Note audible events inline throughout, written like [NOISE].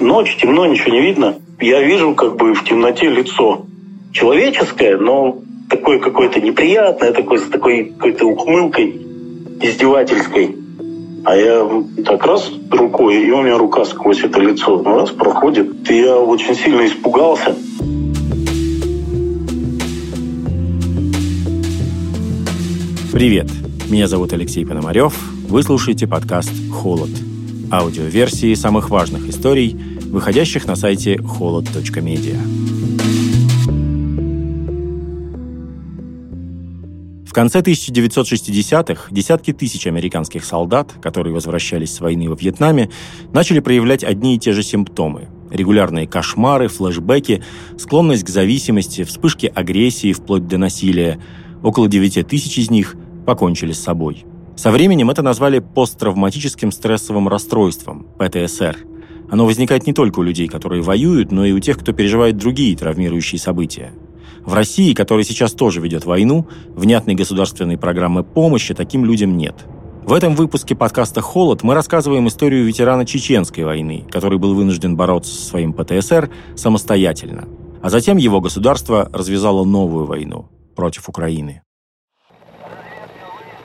Ночь, темно, ничего не видно. Я вижу как бы в темноте лицо человеческое, но такое какое-то неприятное, такое, с такой какой-то ухмылкой издевательской. А я так раз рукой, и у меня рука сквозь это лицо ну, раз проходит. И я очень сильно испугался. Привет, меня зовут Алексей Пономарев. Вы слушаете подкаст «Холод». Аудиоверсии самых важных историй, выходящих на сайте холод.медиа. В конце 1960-х десятки тысяч американских солдат, которые возвращались с войны во Вьетнаме, начали проявлять одни и те же симптомы. Регулярные кошмары, флешбеки, склонность к зависимости, вспышки агрессии вплоть до насилия. Около 9 тысяч из них покончили с собой. Со временем это назвали посттравматическим стрессовым расстройством, ПТСР. Оно возникает не только у людей, которые воюют, но и у тех, кто переживает другие травмирующие события. В России, которая сейчас тоже ведет войну, внятной государственной программы помощи таким людям нет. В этом выпуске подкаста «Холод» мы рассказываем историю ветерана Чеченской войны, который был вынужден бороться со своим ПТСР самостоятельно. А затем его государство развязало новую войну против Украины.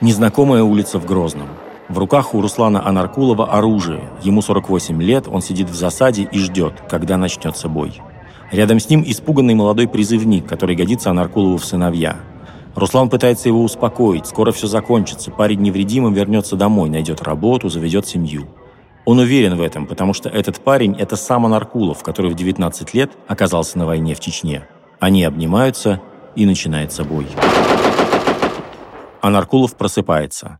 Незнакомая улица в Грозном. В руках у Руслана Анаркулова оружие. Ему 48 лет, он сидит в засаде и ждет, когда начнется бой. Рядом с ним испуганный молодой призывник, который годится Анаркулову в сыновья. Руслан пытается его успокоить. Скоро все закончится. Парень невредимым вернется домой, найдет работу, заведет семью. Он уверен в этом, потому что этот парень – это сам Анаркулов, который в 19 лет оказался на войне в Чечне. Они обнимаются, и начинается бой а Наркулов просыпается.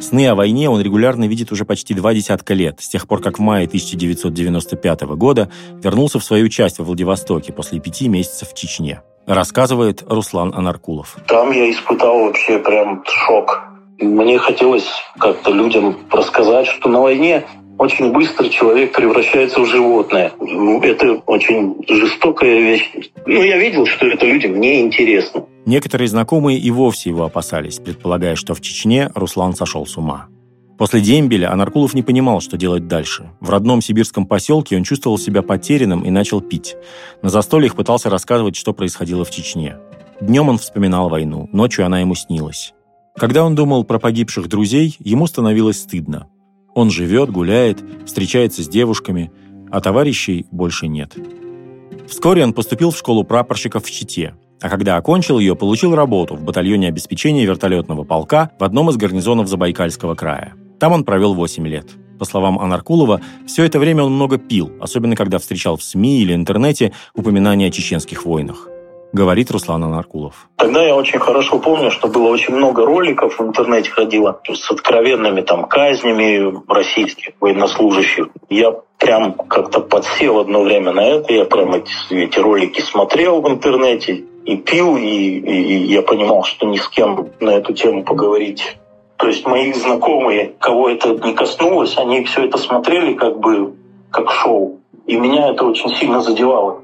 Сны о войне он регулярно видит уже почти два десятка лет, с тех пор, как в мае 1995 года вернулся в свою часть во Владивостоке после пяти месяцев в Чечне. Рассказывает Руслан Анаркулов. Там я испытал вообще прям шок. Мне хотелось как-то людям рассказать, что на войне очень быстро человек превращается в животное. Ну, это очень жестокая вещь. Ну, я видел, что это людям неинтересно. Некоторые знакомые и вовсе его опасались, предполагая, что в Чечне Руслан сошел с ума. После дембеля Анаркулов не понимал, что делать дальше. В родном сибирском поселке он чувствовал себя потерянным и начал пить. На застольях пытался рассказывать, что происходило в Чечне. Днем он вспоминал войну, ночью она ему снилась. Когда он думал про погибших друзей, ему становилось стыдно. Он живет, гуляет, встречается с девушками, а товарищей больше нет. Вскоре он поступил в школу прапорщиков в Чите, а когда окончил ее, получил работу в батальоне обеспечения вертолетного полка в одном из гарнизонов Забайкальского края. Там он провел 8 лет. По словам Анаркулова, все это время он много пил, особенно когда встречал в СМИ или интернете упоминания о чеченских войнах говорит Руслан Анаркулов. Тогда я очень хорошо помню, что было очень много роликов в интернете ходило с откровенными там казнями российских военнослужащих. Я прям как-то подсел одно время на это. Я прям эти, эти ролики смотрел в интернете и пил, и, и, и я понимал, что ни с кем на эту тему поговорить. То есть мои знакомые, кого это не коснулось, они все это смотрели как бы как шоу. И меня это очень сильно задевало.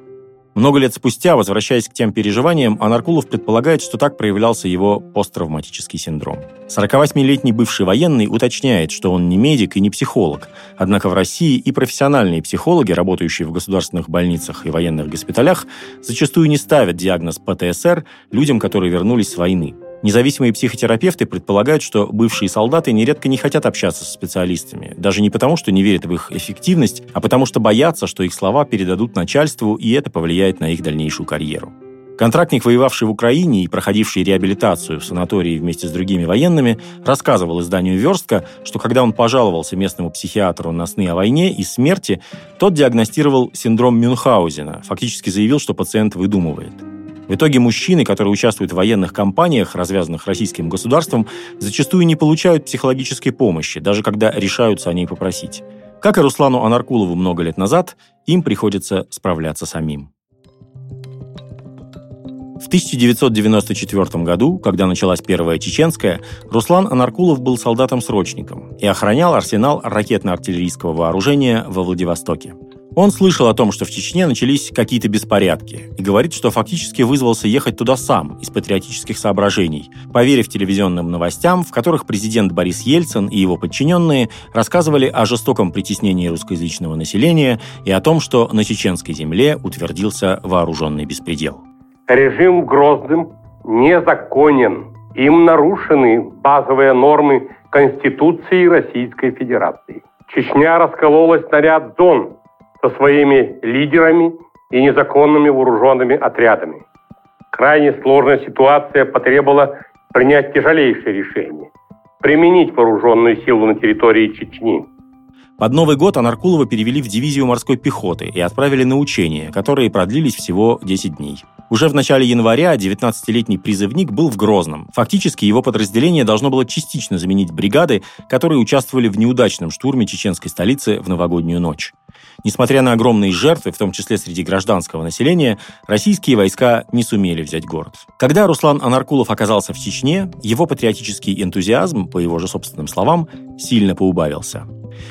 Много лет спустя, возвращаясь к тем переживаниям, Анаркулов предполагает, что так проявлялся его посттравматический синдром. 48-летний бывший военный уточняет, что он не медик и не психолог. Однако в России и профессиональные психологи, работающие в государственных больницах и военных госпиталях, зачастую не ставят диагноз ПТСР людям, которые вернулись с войны. Независимые психотерапевты предполагают, что бывшие солдаты нередко не хотят общаться с специалистами, даже не потому, что не верят в их эффективность, а потому что боятся, что их слова передадут начальству, и это повлияет на их дальнейшую карьеру. Контрактник, воевавший в Украине и проходивший реабилитацию в санатории вместе с другими военными, рассказывал изданию «Верстка», что когда он пожаловался местному психиатру на сны о войне и смерти, тот диагностировал синдром Мюнхгаузена, фактически заявил, что пациент выдумывает. В итоге мужчины, которые участвуют в военных кампаниях, развязанных российским государством, зачастую не получают психологической помощи, даже когда решаются о ней попросить. Как и Руслану Анаркулову много лет назад, им приходится справляться самим. В 1994 году, когда началась Первая Чеченская, Руслан Анаркулов был солдатом-срочником и охранял арсенал ракетно-артиллерийского вооружения во Владивостоке. Он слышал о том, что в Чечне начались какие-то беспорядки, и говорит, что фактически вызвался ехать туда сам из патриотических соображений, поверив телевизионным новостям, в которых президент Борис Ельцин и его подчиненные рассказывали о жестоком притеснении русскоязычного населения и о том, что на чеченской земле утвердился вооруженный беспредел. Режим Грозным незаконен. Им нарушены базовые нормы Конституции Российской Федерации. Чечня раскололась на ряд зон, со своими лидерами и незаконными вооруженными отрядами. Крайне сложная ситуация потребовала принять тяжелейшее решение – применить вооруженную силу на территории Чечни. Под Новый год Анаркулова перевели в дивизию морской пехоты и отправили на учения, которые продлились всего 10 дней. Уже в начале января 19-летний призывник был в Грозном. Фактически его подразделение должно было частично заменить бригады, которые участвовали в неудачном штурме чеченской столицы в новогоднюю ночь. Несмотря на огромные жертвы, в том числе среди гражданского населения, российские войска не сумели взять город. Когда Руслан Анаркулов оказался в Чечне, его патриотический энтузиазм, по его же собственным словам, сильно поубавился.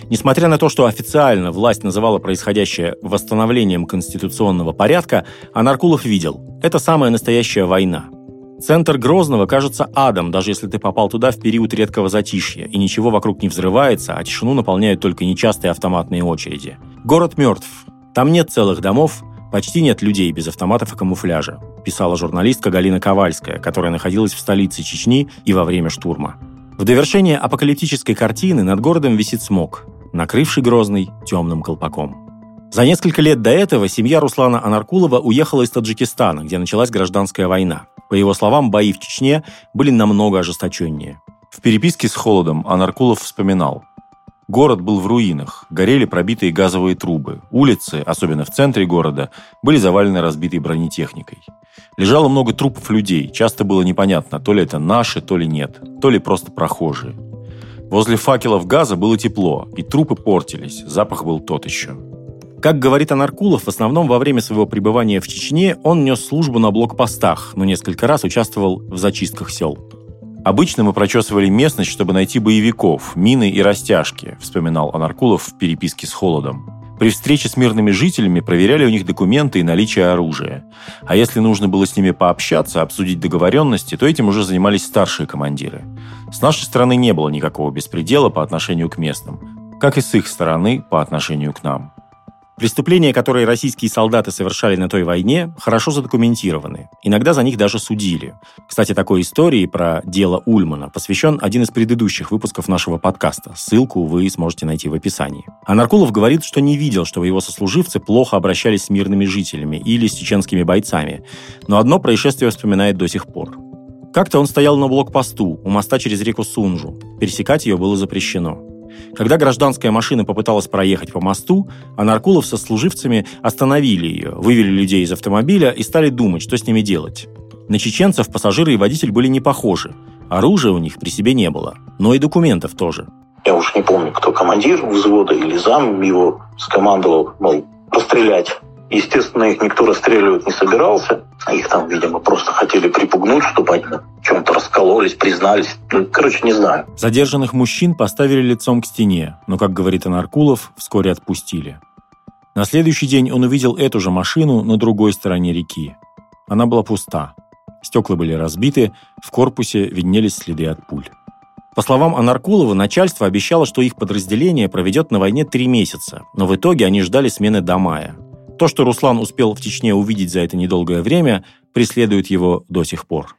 Несмотря на то, что официально власть называла происходящее восстановлением конституционного порядка, Анаркулов видел – это самая настоящая война. Центр Грозного кажется адом, даже если ты попал туда в период редкого затишья, и ничего вокруг не взрывается, а тишину наполняют только нечастые автоматные очереди. Город мертв. Там нет целых домов, почти нет людей без автоматов и камуфляжа, писала журналистка Галина Ковальская, которая находилась в столице Чечни и во время штурма. В довершение апокалиптической картины над городом висит смог, накрывший Грозный темным колпаком. За несколько лет до этого семья Руслана Анаркулова уехала из Таджикистана, где началась гражданская война. По его словам, бои в Чечне были намного ожесточеннее. В переписке с Холодом Анаркулов вспоминал – Город был в руинах, горели пробитые газовые трубы. Улицы, особенно в центре города, были завалены разбитой бронетехникой. Лежало много трупов людей, часто было непонятно, то ли это наши, то ли нет, то ли просто прохожие. Возле факелов газа было тепло, и трупы портились, запах был тот еще. Как говорит Анаркулов, в основном во время своего пребывания в Чечне он нес службу на блокпостах, но несколько раз участвовал в зачистках сел. Обычно мы прочесывали местность, чтобы найти боевиков, мины и растяжки, вспоминал Анаркулов в переписке с Холодом. При встрече с мирными жителями проверяли у них документы и наличие оружия. А если нужно было с ними пообщаться, обсудить договоренности, то этим уже занимались старшие командиры. С нашей стороны не было никакого беспредела по отношению к местным, как и с их стороны по отношению к нам. Преступления, которые российские солдаты совершали на той войне, хорошо задокументированы. Иногда за них даже судили. Кстати, такой истории про дело Ульмана посвящен один из предыдущих выпусков нашего подкаста. Ссылку вы сможете найти в описании. А Наркулов говорит, что не видел, что его сослуживцы плохо обращались с мирными жителями или с чеченскими бойцами. Но одно происшествие вспоминает до сих пор. Как-то он стоял на блокпосту у моста через реку Сунжу. Пересекать ее было запрещено. Когда гражданская машина попыталась проехать по мосту, а Наркулов со служивцами остановили ее, вывели людей из автомобиля и стали думать, что с ними делать. На чеченцев пассажиры и водитель были не похожи. Оружия у них при себе не было, но и документов тоже. Я уж не помню, кто командир взвода или зам его скомандовал, мол, пострелять. Естественно, их никто расстреливать не собирался. Их там, видимо, просто хотели припугнуть, чтобы они раскололись, признались. Ну, короче, не знаю. Задержанных мужчин поставили лицом к стене, но, как говорит Анаркулов, вскоре отпустили. На следующий день он увидел эту же машину на другой стороне реки. Она была пуста. Стекла были разбиты, в корпусе виднелись следы от пуль. По словам Анаркулова, начальство обещало, что их подразделение проведет на войне три месяца, но в итоге они ждали смены до мая. То, что Руслан успел в Чечне увидеть за это недолгое время, преследует его до сих пор.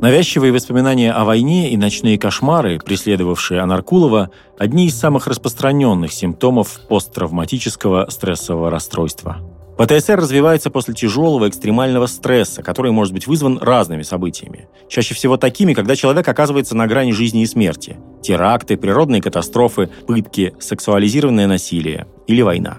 Навязчивые воспоминания о войне и ночные кошмары, преследовавшие Анаркулова, одни из самых распространенных симптомов посттравматического стрессового расстройства. ПТСР развивается после тяжелого экстремального стресса, который может быть вызван разными событиями. Чаще всего такими, когда человек оказывается на грани жизни и смерти. Теракты, природные катастрофы, пытки, сексуализированное насилие или война.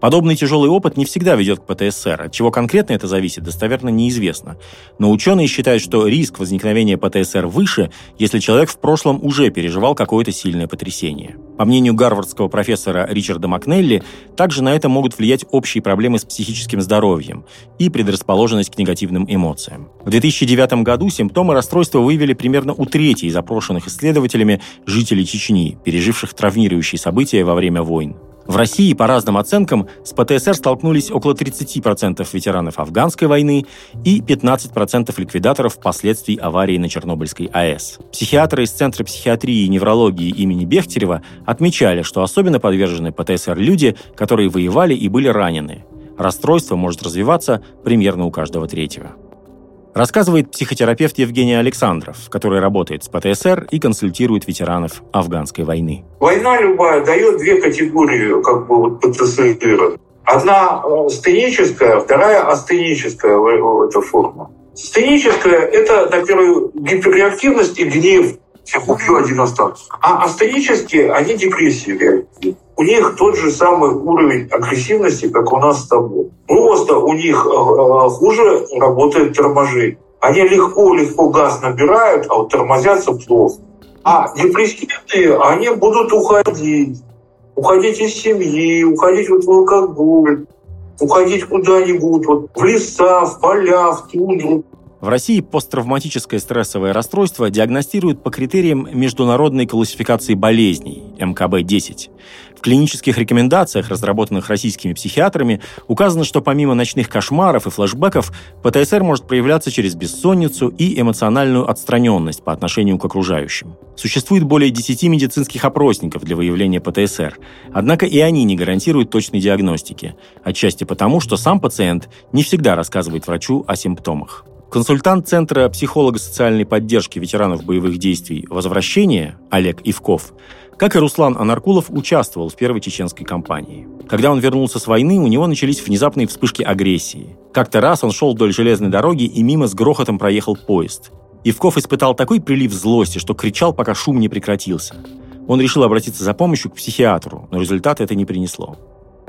Подобный тяжелый опыт не всегда ведет к ПТСР. От чего конкретно это зависит, достоверно неизвестно. Но ученые считают, что риск возникновения ПТСР выше, если человек в прошлом уже переживал какое-то сильное потрясение. По мнению гарвардского профессора Ричарда Макнелли, также на это могут влиять общие проблемы с психическим здоровьем и предрасположенность к негативным эмоциям. В 2009 году симптомы расстройства выявили примерно у трети из опрошенных исследователями жителей Чечни, переживших травмирующие события во время войн. В России, по разным оценкам, с ПТСР столкнулись около 30% ветеранов афганской войны и 15% ликвидаторов последствий аварии на Чернобыльской АЭС. Психиатры из Центра психиатрии и неврологии имени Бехтерева отмечали, что особенно подвержены ПТСР люди, которые воевали и были ранены. Расстройство может развиваться примерно у каждого третьего. Рассказывает психотерапевт Евгений Александров, который работает с ПТСР и консультирует ветеранов афганской войны. Война любая дает две категории как бы, вот, ПТСР. Одна э, стеническая, вторая астеническая эта форма. Стеническая – это, на первую, гиперреактивность и гнев. Убью один остался. А астенические, они депрессии У них тот же самый уровень агрессивности, как у нас с тобой. Просто у них э, э, хуже работает торможение. Они легко-легко газ набирают, а вот тормозятся плохо. А депрессивные, они будут уходить. Уходить из семьи, уходить вот в алкоголь, уходить куда-нибудь, вот в леса, в поля, в тундру. В России посттравматическое стрессовое расстройство диагностируют по критериям Международной классификации болезней МКБ-10. В клинических рекомендациях, разработанных российскими психиатрами, указано, что помимо ночных кошмаров и флэшбэков, ПТСР может проявляться через бессонницу и эмоциональную отстраненность по отношению к окружающим. Существует более 10 медицинских опросников для выявления ПТСР, однако и они не гарантируют точной диагностики, отчасти потому, что сам пациент не всегда рассказывает врачу о симптомах. Консультант Центра психолого-социальной поддержки ветеранов боевых действий «Возвращение» Олег Ивков, как и Руслан Анаркулов, участвовал в первой чеченской кампании. Когда он вернулся с войны, у него начались внезапные вспышки агрессии. Как-то раз он шел вдоль железной дороги и мимо с грохотом проехал поезд. Ивков испытал такой прилив злости, что кричал, пока шум не прекратился. Он решил обратиться за помощью к психиатру, но результата это не принесло.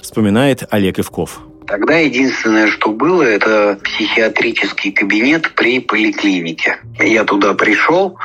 Вспоминает Олег Ивков. Тогда единственное, что было, это психиатрический кабинет при поликлинике. Я туда пришел,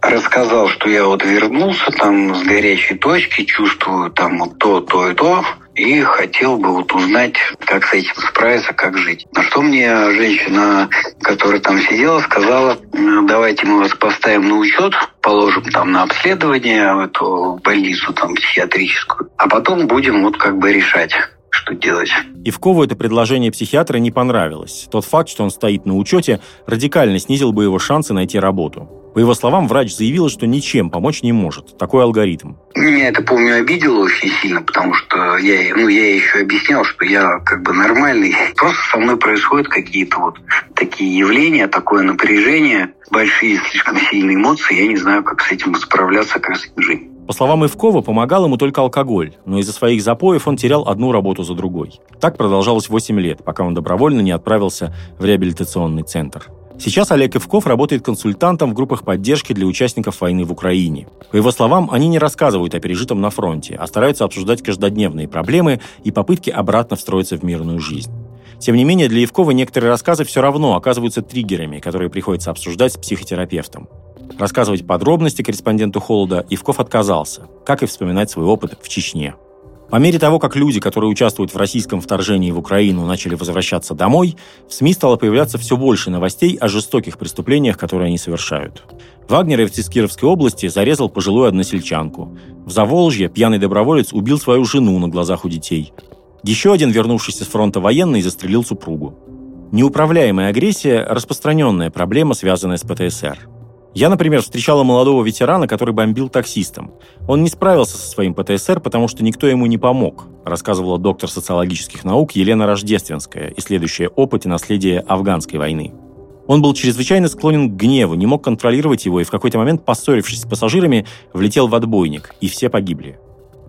рассказал, что я вот вернулся там с горячей точки, чувствую там вот то, то и то, и хотел бы вот узнать, как с этим справиться, как жить. На что мне женщина, которая там сидела, сказала, давайте мы вас поставим на учет, положим там на обследование в эту больницу там психиатрическую, а потом будем вот как бы решать что делать. Ивкову это предложение психиатра не понравилось. Тот факт, что он стоит на учете, радикально снизил бы его шансы найти работу. По его словам, врач заявил, что ничем помочь не может. Такой алгоритм. Меня это, помню, обидело очень сильно, потому что я, ну, я еще объяснял, что я как бы нормальный. [LAUGHS] Просто со мной происходят какие-то вот такие явления, такое напряжение, большие слишком сильные эмоции. Я не знаю, как с этим справляться, как с этим жить. По словам Ивкова, помогал ему только алкоголь, но из-за своих запоев он терял одну работу за другой. Так продолжалось 8 лет, пока он добровольно не отправился в реабилитационный центр. Сейчас Олег Ивков работает консультантом в группах поддержки для участников войны в Украине. По его словам, они не рассказывают о пережитом на фронте, а стараются обсуждать каждодневные проблемы и попытки обратно встроиться в мирную жизнь. Тем не менее, для Евкова некоторые рассказы все равно оказываются триггерами, которые приходится обсуждать с психотерапевтом. Рассказывать подробности корреспонденту «Холода» Ивков отказался, как и вспоминать свой опыт в Чечне. По мере того, как люди, которые участвуют в российском вторжении в Украину, начали возвращаться домой, в СМИ стало появляться все больше новостей о жестоких преступлениях, которые они совершают. Вагнеровец из Кировской области зарезал пожилую односельчанку. В Заволжье пьяный доброволец убил свою жену на глазах у детей. Еще один, вернувшийся с фронта военный, застрелил супругу. Неуправляемая агрессия – распространенная проблема, связанная с ПТСР. Я, например, встречала молодого ветерана, который бомбил таксистом. Он не справился со своим ПТСР, потому что никто ему не помог, рассказывала доктор социологических наук Елена Рождественская, исследующая опыт и наследие афганской войны. Он был чрезвычайно склонен к гневу, не мог контролировать его и в какой-то момент, поссорившись с пассажирами, влетел в отбойник, и все погибли.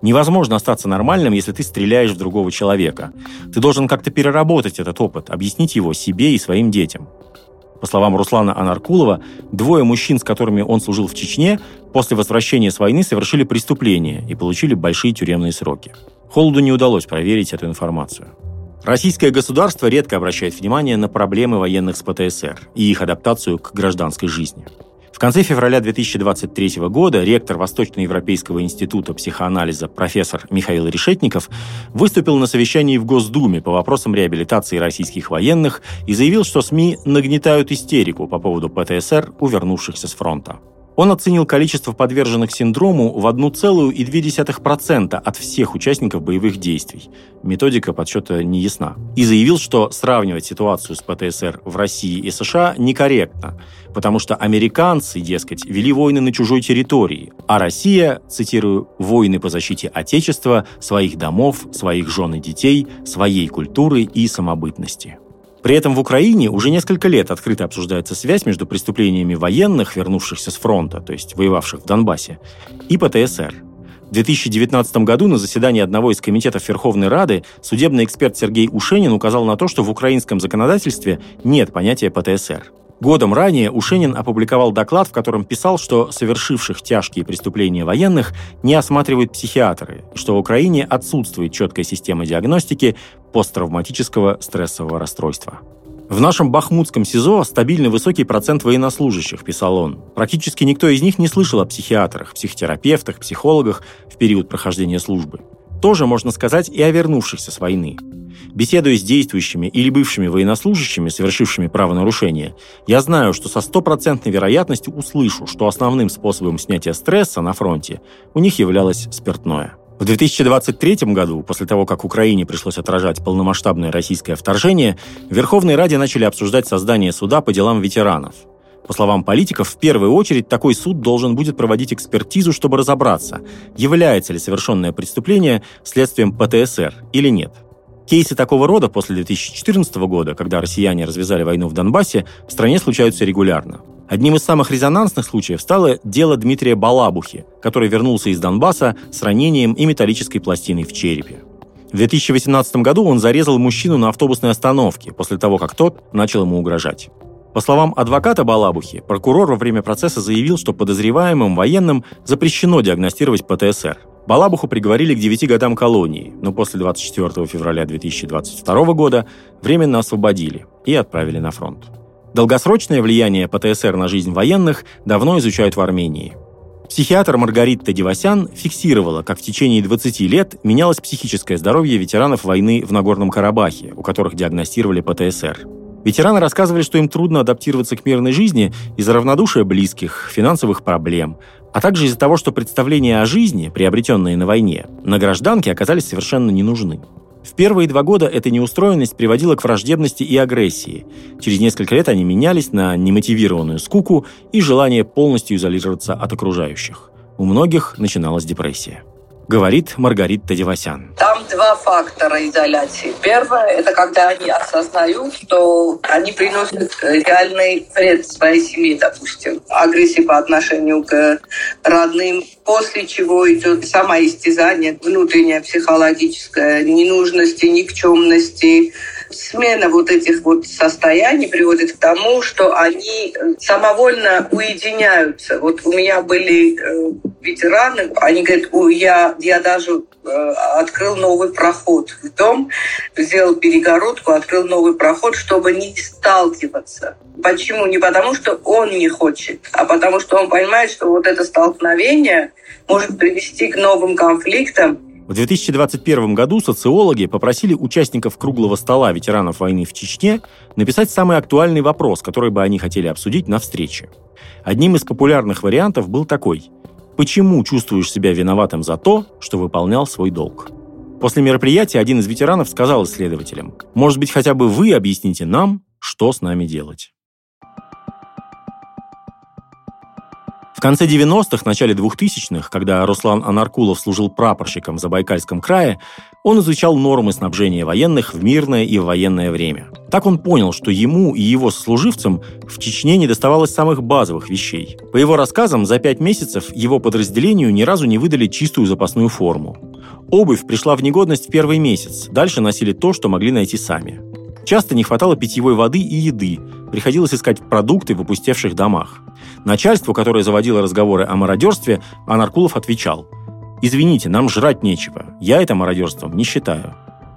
Невозможно остаться нормальным, если ты стреляешь в другого человека. Ты должен как-то переработать этот опыт, объяснить его себе и своим детям. По словам Руслана Анаркулова, двое мужчин, с которыми он служил в Чечне, после возвращения с войны совершили преступление и получили большие тюремные сроки. Холоду не удалось проверить эту информацию. Российское государство редко обращает внимание на проблемы военных с ПТСР и их адаптацию к гражданской жизни. В конце февраля 2023 года ректор Восточноевропейского института психоанализа профессор Михаил Решетников выступил на совещании в Госдуме по вопросам реабилитации российских военных и заявил, что СМИ нагнетают истерику по поводу ПТСР у вернувшихся с фронта. Он оценил количество подверженных синдрому в 1,2% от всех участников боевых действий. Методика подсчета не ясна. И заявил, что сравнивать ситуацию с ПТСР в России и США некорректно, потому что американцы, дескать, вели войны на чужой территории, а Россия, цитирую, «войны по защите Отечества, своих домов, своих жен и детей, своей культуры и самобытности». При этом в Украине уже несколько лет открыто обсуждается связь между преступлениями военных, вернувшихся с фронта, то есть воевавших в Донбассе, и ПТСР. В 2019 году на заседании одного из комитетов Верховной Рады судебный эксперт Сергей Ушенин указал на то, что в украинском законодательстве нет понятия ПТСР. Годом ранее Ушенин опубликовал доклад, в котором писал, что совершивших тяжкие преступления военных не осматривают психиатры, что в Украине отсутствует четкая система диагностики посттравматического стрессового расстройства. В нашем бахмутском СИЗО стабильно высокий процент военнослужащих, писал он. Практически никто из них не слышал о психиатрах, психотерапевтах, психологах в период прохождения службы. Тоже можно сказать и о вернувшихся с войны. Беседуя с действующими или бывшими военнослужащими, совершившими правонарушение, я знаю, что со стопроцентной вероятностью услышу, что основным способом снятия стресса на фронте у них являлось спиртное. В 2023 году, после того, как Украине пришлось отражать полномасштабное российское вторжение, в Верховной Раде начали обсуждать создание суда по делам ветеранов. По словам политиков, в первую очередь такой суд должен будет проводить экспертизу, чтобы разобраться, является ли совершенное преступление следствием ПТСР или нет – Кейсы такого рода после 2014 года, когда россияне развязали войну в Донбассе, в стране случаются регулярно. Одним из самых резонансных случаев стало дело Дмитрия Балабухи, который вернулся из Донбасса с ранением и металлической пластиной в черепе. В 2018 году он зарезал мужчину на автобусной остановке после того, как тот начал ему угрожать. По словам адвоката Балабухи, прокурор во время процесса заявил, что подозреваемым военным запрещено диагностировать ПТСР. Балабуху приговорили к 9 годам колонии, но после 24 февраля 2022 года временно освободили и отправили на фронт. Долгосрочное влияние ПТСР на жизнь военных давно изучают в Армении. Психиатр Маргарита Девасян фиксировала, как в течение 20 лет менялось психическое здоровье ветеранов войны в Нагорном Карабахе, у которых диагностировали ПТСР. Ветераны рассказывали, что им трудно адаптироваться к мирной жизни из-за равнодушия близких, финансовых проблем, а также из-за того, что представления о жизни, приобретенные на войне, на гражданке оказались совершенно не нужны. В первые два года эта неустроенность приводила к враждебности и агрессии. Через несколько лет они менялись на немотивированную скуку и желание полностью изолироваться от окружающих. У многих начиналась депрессия говорит Маргарита Девасян. Там два фактора изоляции. Первое – это когда они осознают, что они приносят реальный вред своей семье, допустим. Агрессия по отношению к родным, после чего идет самоистязание, внутреннее психологическое, ненужности, никчемности, смена вот этих вот состояний приводит к тому, что они э, самовольно уединяются. Вот у меня были э, ветераны, они говорят, я, я даже открыл новый проход в дом, сделал перегородку, открыл новый проход, чтобы не сталкиваться. Почему? Не потому, что он не хочет, а потому, что он понимает, что вот это столкновение может привести к новым конфликтам, в 2021 году социологи попросили участников круглого стола ветеранов войны в Чечне написать самый актуальный вопрос, который бы они хотели обсудить на встрече. Одним из популярных вариантов был такой «Почему чувствуешь себя виноватым за то, что выполнял свой долг?» После мероприятия один из ветеранов сказал исследователям «Может быть, хотя бы вы объясните нам, что с нами делать?» В конце 90-х, начале 2000-х, когда Руслан Анаркулов служил прапорщиком в Забайкальском крае, он изучал нормы снабжения военных в мирное и в военное время. Так он понял, что ему и его сослуживцам в Чечне не доставалось самых базовых вещей. По его рассказам, за пять месяцев его подразделению ни разу не выдали чистую запасную форму. Обувь пришла в негодность в первый месяц, дальше носили то, что могли найти сами. Часто не хватало питьевой воды и еды, приходилось искать продукты в опустевших домах. Начальству, которое заводило разговоры о мародерстве, Анаркулов отвечал «Извините, нам жрать нечего. Я это мародерством не считаю»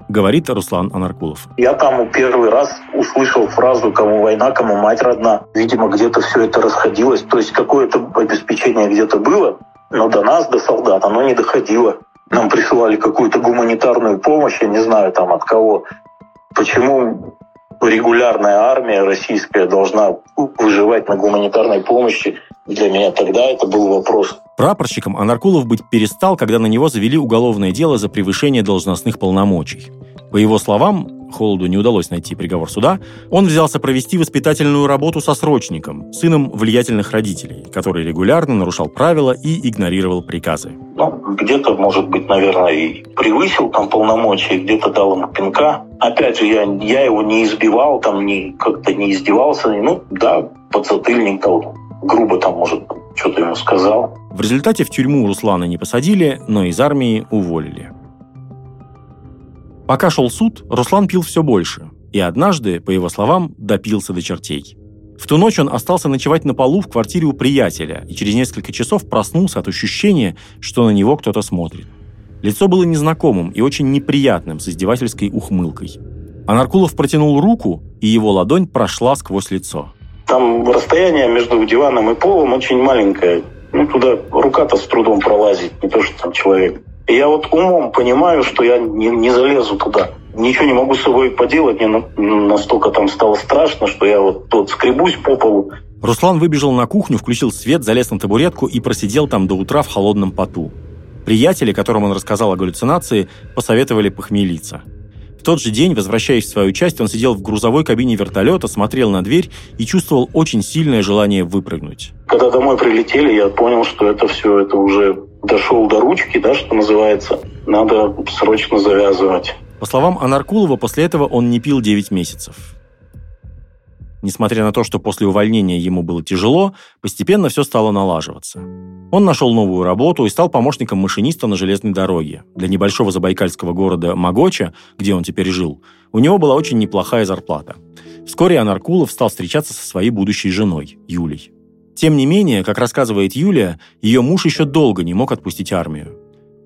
говорит Руслан Анаркулов. Я там первый раз услышал фразу «кому война, кому мать родна». Видимо, где-то все это расходилось. То есть какое-то обеспечение где-то было, но до нас, до солдат, оно не доходило. Нам присылали какую-то гуманитарную помощь, я не знаю там от кого. Почему регулярная армия российская должна выживать на гуманитарной помощи, Для меня тогда это был вопрос. Прапорщиком Анаркулов быть перестал, когда на него завели уголовное дело за превышение должностных полномочий. По его словам, Холоду не удалось найти приговор суда, он взялся провести воспитательную работу со срочником, сыном влиятельных родителей, который регулярно нарушал правила и игнорировал приказы. Ну, где-то, может быть, наверное, и превысил там полномочия, где-то дал ему пинка. Опять же, я, я его не избивал, там, не, как-то не издевался. Ну, да, подзатыльник дал, грубо там, может, что-то ему сказал. В результате в тюрьму Руслана не посадили, но из армии уволили. Пока шел суд, Руслан пил все больше. И однажды, по его словам, допился до чертей. В ту ночь он остался ночевать на полу в квартире у приятеля и через несколько часов проснулся от ощущения, что на него кто-то смотрит. Лицо было незнакомым и очень неприятным, с издевательской ухмылкой. А Наркулов протянул руку, и его ладонь прошла сквозь лицо. Там расстояние между диваном и полом очень маленькое. Ну, туда рука-то с трудом пролазит, не то, что там человек. И я вот умом понимаю, что я не, не залезу туда. Ничего не могу с собой поделать, мне настолько там стало страшно, что я вот тут скребусь по полу. Руслан выбежал на кухню, включил свет, залез на табуретку и просидел там до утра в холодном поту. Приятели, которым он рассказал о галлюцинации, посоветовали похмелиться. В тот же день, возвращаясь в свою часть, он сидел в грузовой кабине вертолета, смотрел на дверь и чувствовал очень сильное желание выпрыгнуть. Когда домой прилетели, я понял, что это все, это уже дошел до ручки, да, что называется, надо срочно завязывать. По словам Анаркулова, после этого он не пил 9 месяцев. Несмотря на то, что после увольнения ему было тяжело, постепенно все стало налаживаться. Он нашел новую работу и стал помощником машиниста на железной дороге. Для небольшого забайкальского города Магоча, где он теперь жил, у него была очень неплохая зарплата. Вскоре Анаркулов стал встречаться со своей будущей женой, Юлей. Тем не менее, как рассказывает Юлия, ее муж еще долго не мог отпустить армию.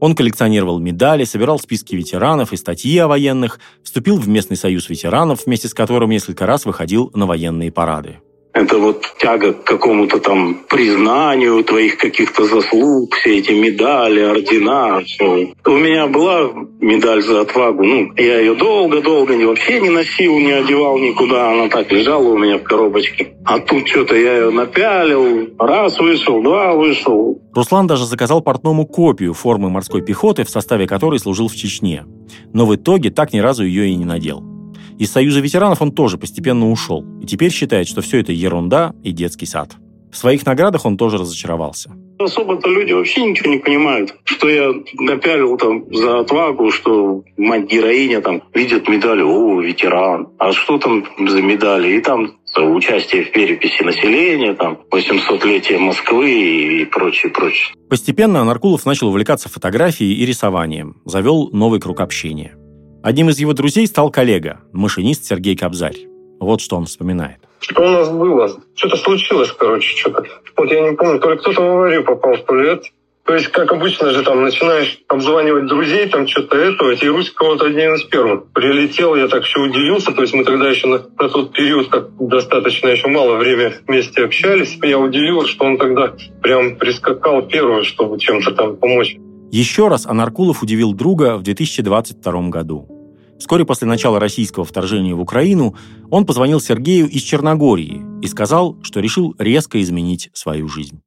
Он коллекционировал медали, собирал списки ветеранов и статьи о военных, вступил в местный союз ветеранов, вместе с которым несколько раз выходил на военные парады. Это вот тяга к какому-то там признанию твоих каких-то заслуг, все эти медали, ордена. Все. У меня была медаль за отвагу. Ну, я ее долго-долго вообще не носил, не одевал никуда. Она так лежала у меня в коробочке. А тут что-то я ее напялил. Раз вышел, два вышел. Руслан даже заказал портному копию формы морской пехоты, в составе которой служил в Чечне. Но в итоге так ни разу ее и не надел. Из Союза ветеранов он тоже постепенно ушел, и теперь считает, что все это ерунда и детский сад. В своих наградах он тоже разочаровался. Особо-то люди вообще ничего не понимают, что я напялил там за отвагу, что мать-героиня там видит медаль, о, ветеран. А что там за медали? И там участие в переписи населения, там 800-летие Москвы и прочее, прочее. Постепенно Анаркулов начал увлекаться фотографией и рисованием, завел новый круг общения – Одним из его друзей стал коллега, машинист Сергей Кобзарь. Вот что он вспоминает. Что у нас было? Что-то случилось, короче, что-то. Вот я не помню, то ли кто-то в аварию попал, то ли это. То есть, как обычно же, там, начинаешь обзванивать друзей, там, что-то этого, и Русь кого-то один из первых. Прилетел, я так все удивился, то есть мы тогда еще на, на тот период, как достаточно еще мало время вместе общались, я удивился, что он тогда прям прискакал первым, чтобы чем-то там помочь. Еще раз Анаркулов удивил друга в 2022 году. Вскоре после начала российского вторжения в Украину он позвонил Сергею из Черногории и сказал, что решил резко изменить свою жизнь.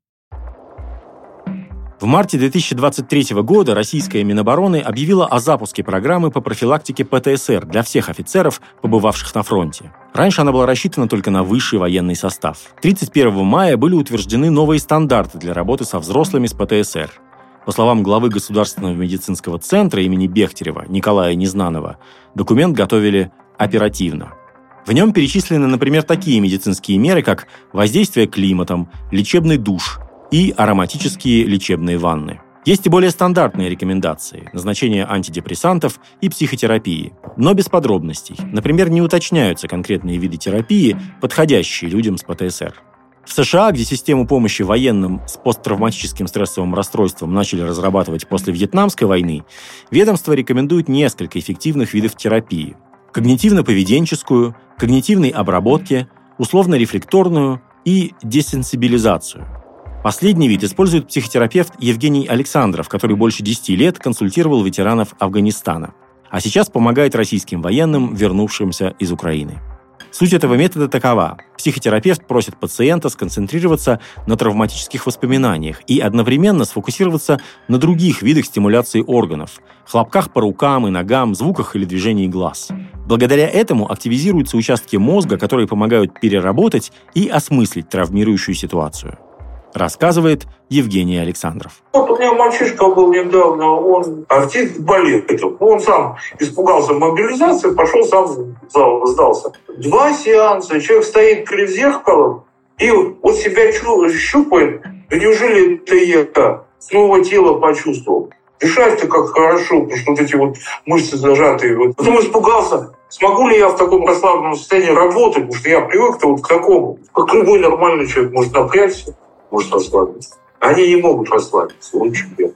В марте 2023 года российская Минобороны объявила о запуске программы по профилактике ПТСР для всех офицеров, побывавших на фронте. Раньше она была рассчитана только на высший военный состав. 31 мая были утверждены новые стандарты для работы со взрослыми с ПТСР. По словам главы Государственного медицинского центра имени Бехтерева Николая Незнанова, документ готовили оперативно. В нем перечислены, например, такие медицинские меры, как воздействие климатом, лечебный душ и ароматические лечебные ванны. Есть и более стандартные рекомендации – назначение антидепрессантов и психотерапии, но без подробностей. Например, не уточняются конкретные виды терапии, подходящие людям с ПТСР. В США, где систему помощи военным с посттравматическим стрессовым расстройством начали разрабатывать после Вьетнамской войны, ведомство рекомендует несколько эффективных видов терапии. Когнитивно-поведенческую, когнитивной обработки, условно-рефлекторную и десенсибилизацию. Последний вид использует психотерапевт Евгений Александров, который больше 10 лет консультировал ветеранов Афганистана, а сейчас помогает российским военным, вернувшимся из Украины. Суть этого метода такова. Психотерапевт просит пациента сконцентрироваться на травматических воспоминаниях и одновременно сфокусироваться на других видах стимуляции органов – хлопках по рукам и ногам, звуках или движении глаз. Благодаря этому активизируются участки мозга, которые помогают переработать и осмыслить травмирующую ситуацию рассказывает Евгений Александров. Вот у меня мальчишка был недавно, он артист балета. Он сам испугался мобилизации, пошел сам зал, сдался. Два сеанса, человек стоит перед зеркалом и вот себя щупает. Да неужели это я снова тело почувствовал? Дышать-то как хорошо, потому что вот эти вот мышцы зажатые. Вот. Потом испугался, смогу ли я в таком расслабленном состоянии работать, потому что я привык вот к такому. Как любой нормальный человек может напрячься может расслабиться. Они не могут расслабиться, он чемпион.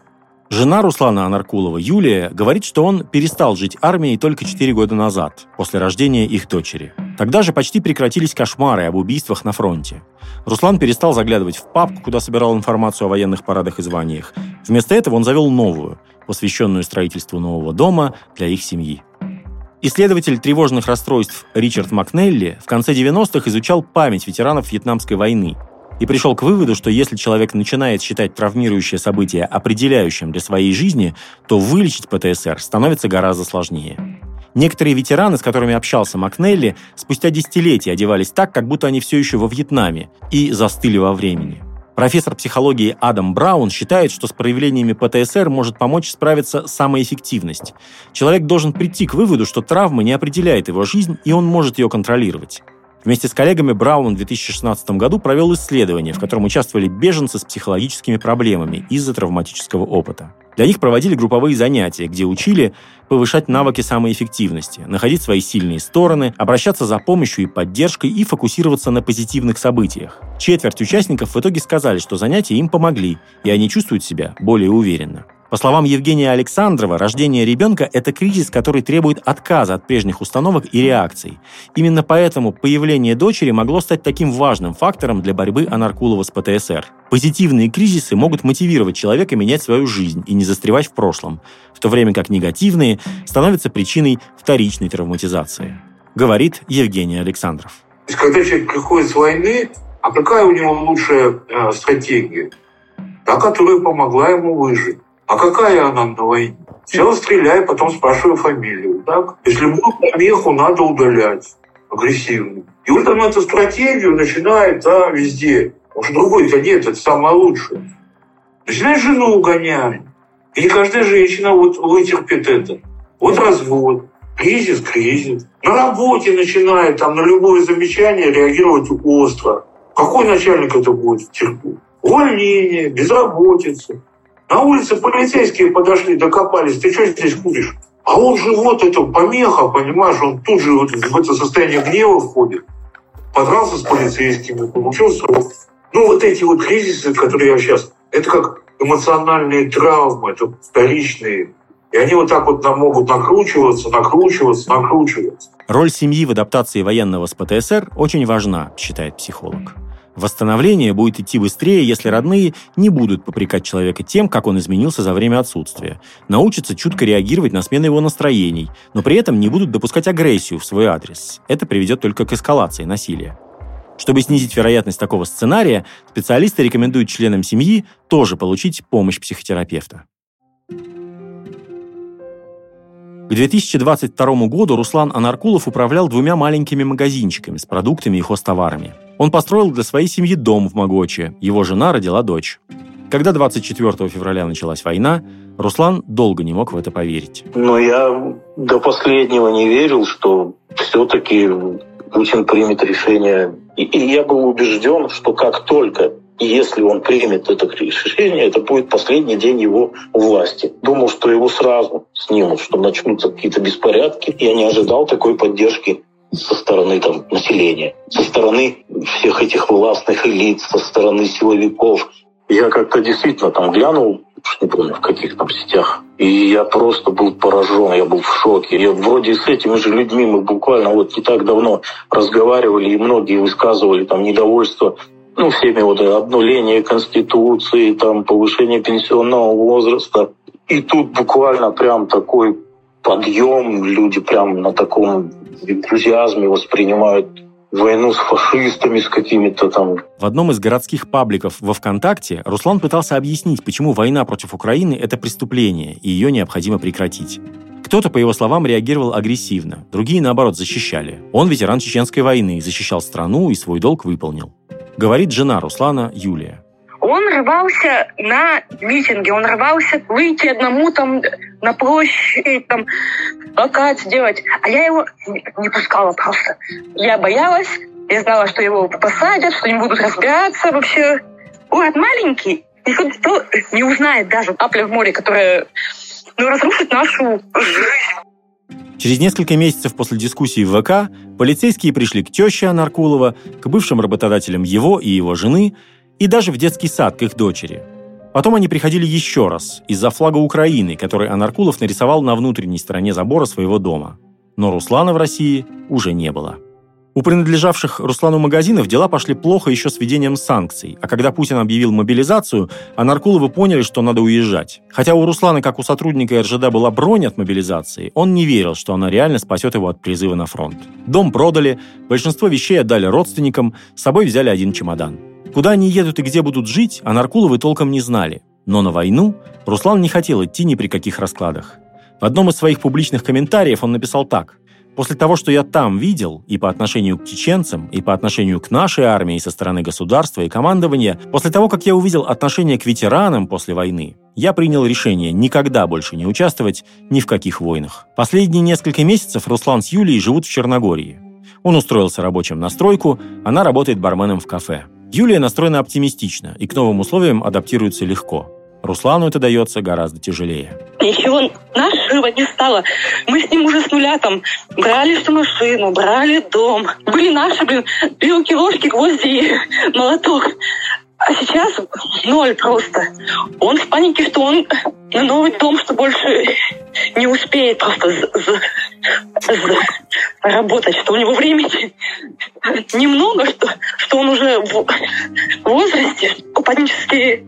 Жена Руслана Анаркулова, Юлия, говорит, что он перестал жить армией только 4 года назад, после рождения их дочери. Тогда же почти прекратились кошмары об убийствах на фронте. Руслан перестал заглядывать в папку, куда собирал информацию о военных парадах и званиях. Вместо этого он завел новую, посвященную строительству нового дома для их семьи. Исследователь тревожных расстройств Ричард Макнелли в конце 90-х изучал память ветеранов Вьетнамской войны и пришел к выводу, что если человек начинает считать травмирующее событие определяющим для своей жизни, то вылечить ПТСР становится гораздо сложнее. Некоторые ветераны, с которыми общался Макнелли, спустя десятилетия одевались так, как будто они все еще во Вьетнаме и застыли во времени. Профессор психологии Адам Браун считает, что с проявлениями ПТСР может помочь справиться самоэффективность. Человек должен прийти к выводу, что травма не определяет его жизнь, и он может ее контролировать. Вместе с коллегами Браун в 2016 году провел исследование, в котором участвовали беженцы с психологическими проблемами из-за травматического опыта. Для них проводили групповые занятия, где учили повышать навыки самоэффективности, находить свои сильные стороны, обращаться за помощью и поддержкой и фокусироваться на позитивных событиях. Четверть участников в итоге сказали, что занятия им помогли, и они чувствуют себя более уверенно. По словам Евгения Александрова, рождение ребенка – это кризис, который требует отказа от прежних установок и реакций. Именно поэтому появление дочери могло стать таким важным фактором для борьбы Анаркулова с ПТСР. Позитивные кризисы могут мотивировать человека менять свою жизнь и не застревать в прошлом, в то время как негативные становятся причиной вторичной травматизации. Говорит Евгений Александров. Когда человек приходит с войны, а какая у него лучшая э, стратегия? Та, которая помогла ему выжить. А какая она на войне? Сначала стреляй, потом спрашивай фамилию. Так? Есть любую помеху надо удалять агрессивно. И вот он эту стратегию начинает да, везде. Потому что другой-то нет, это самое лучшее. Начинает жену угонять. И не каждая женщина вот вытерпит это. Вот развод, кризис, кризис. На работе начинает там на любое замечание реагировать остро. Какой начальник это будет терпеть? Увольнение, безработица. На улице полицейские подошли, докопались. Ты что здесь куришь? А он же вот это помеха, понимаешь, он тут же вот в это состояние гнева входит. Подрался с полицейскими, получил срок. Ну, вот эти вот кризисы, которые я сейчас, это как эмоциональные травмы, это вторичные. И они вот так вот нам могут накручиваться, накручиваться, накручиваться. Роль семьи в адаптации военного с ПТСР очень важна, считает психолог. Восстановление будет идти быстрее, если родные не будут попрекать человека тем, как он изменился за время отсутствия, научатся чутко реагировать на смену его настроений, но при этом не будут допускать агрессию в свой адрес. Это приведет только к эскалации насилия. Чтобы снизить вероятность такого сценария, специалисты рекомендуют членам семьи тоже получить помощь психотерапевта. К 2022 году Руслан Анаркулов управлял двумя маленькими магазинчиками с продуктами и хозтоварами. Он построил для своей семьи дом в Могоче. Его жена родила дочь. Когда 24 февраля началась война, Руслан долго не мог в это поверить. Но я до последнего не верил, что все-таки Путин примет решение. И, и я был убежден, что как только и если он примет это решение, это будет последний день его власти. Думал, что его сразу снимут, что начнутся какие-то беспорядки. Я не ожидал такой поддержки со стороны там, населения, со стороны всех этих властных элит, со стороны силовиков. Я как-то действительно там глянул, не помню, в каких там сетях, и я просто был поражен, я был в шоке. Я вроде с этими же людьми мы буквально вот не так давно разговаривали, и многие высказывали там недовольство ну, всеми вот обнуление Конституции, там, повышение пенсионного возраста. И тут буквально прям такой подъем, люди прям на таком энтузиазме воспринимают войну с фашистами, с какими-то там. В одном из городских пабликов во ВКонтакте Руслан пытался объяснить, почему война против Украины – это преступление, и ее необходимо прекратить. Кто-то, по его словам, реагировал агрессивно, другие, наоборот, защищали. Он ветеран Чеченской войны, защищал страну и свой долг выполнил. Говорит жена Руслана Юлия. Он рвался на митинги, он рвался выйти одному там на площадь, там, плакат сделать. А я его не пускала просто. Я боялась, я знала, что его посадят, что они будут разбираться вообще. Город маленький, никто не узнает даже капля в море, которая ну, разрушит нашу жизнь. Через несколько месяцев после дискуссии в ВК полицейские пришли к теще Анаркулова, к бывшим работодателям его и его жены и даже в детский сад к их дочери. Потом они приходили еще раз из-за флага Украины, который Анаркулов нарисовал на внутренней стороне забора своего дома. Но Руслана в России уже не было. У принадлежавших Руслану магазинов дела пошли плохо еще с введением санкций, а когда Путин объявил мобилизацию, Анаркуловы поняли, что надо уезжать. Хотя у Руслана, как у сотрудника РЖД, была бронь от мобилизации, он не верил, что она реально спасет его от призыва на фронт. Дом продали, большинство вещей отдали родственникам, с собой взяли один чемодан. Куда они едут и где будут жить, Анаркуловы толком не знали. Но на войну Руслан не хотел идти ни при каких раскладах. В одном из своих публичных комментариев он написал так. «После того, что я там видел, и по отношению к чеченцам, и по отношению к нашей армии со стороны государства и командования, после того, как я увидел отношение к ветеранам после войны, я принял решение никогда больше не участвовать ни в каких войнах. Последние несколько месяцев Руслан с Юлией живут в Черногории. Он устроился рабочим на стройку, она работает барменом в кафе. Юлия настроена оптимистично и к новым условиям адаптируется легко. Руслану это дается гораздо тяжелее. Ничего нашего не стало. Мы с ним уже с нуля там брали что машину, брали дом. Были наши, блин, вилки, ложки, гвозди, молоток. А сейчас ноль просто. Он в панике, что он на новый дом, что больше не успеет просто работать, что у него времени [LAUGHS] немного, что, что он уже в возрасте, панические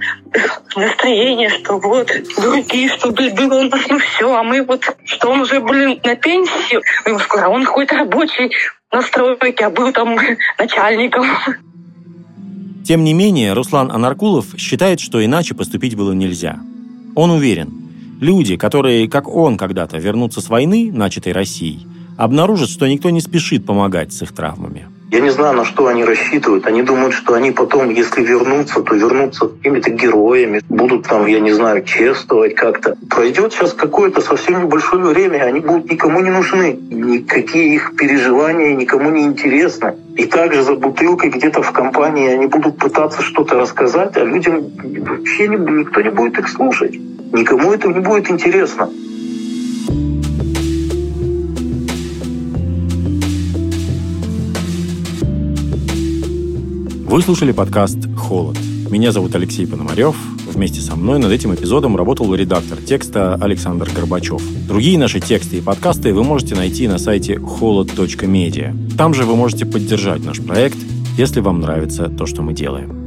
настроения, что вот другие, что было у нас ну все, а мы вот, что он уже, блин, на ему скоро, он какой-то рабочий на стройке, а был там [LAUGHS] начальником. Тем не менее, Руслан Анаркулов считает, что иначе поступить было нельзя. Он уверен, люди, которые, как он когда-то, вернутся с войны, начатой Россией, обнаружат, что никто не спешит помогать с их травмами. Я не знаю, на что они рассчитывают. Они думают, что они потом, если вернутся, то вернутся какими-то героями, будут там, я не знаю, чествовать как-то. Пройдет сейчас какое-то совсем небольшое время, они будут никому не нужны. Никакие их переживания никому не интересны. И также за бутылкой где-то в компании они будут пытаться что-то рассказать, а людям вообще никто не будет их слушать. Никому это не будет интересно. Вы слушали подкаст «Холод». Меня зовут Алексей Пономарев. Вместе со мной над этим эпизодом работал редактор текста Александр Горбачев. Другие наши тексты и подкасты вы можете найти на сайте холод.медиа. Там же вы можете поддержать наш проект, если вам нравится то, что мы делаем.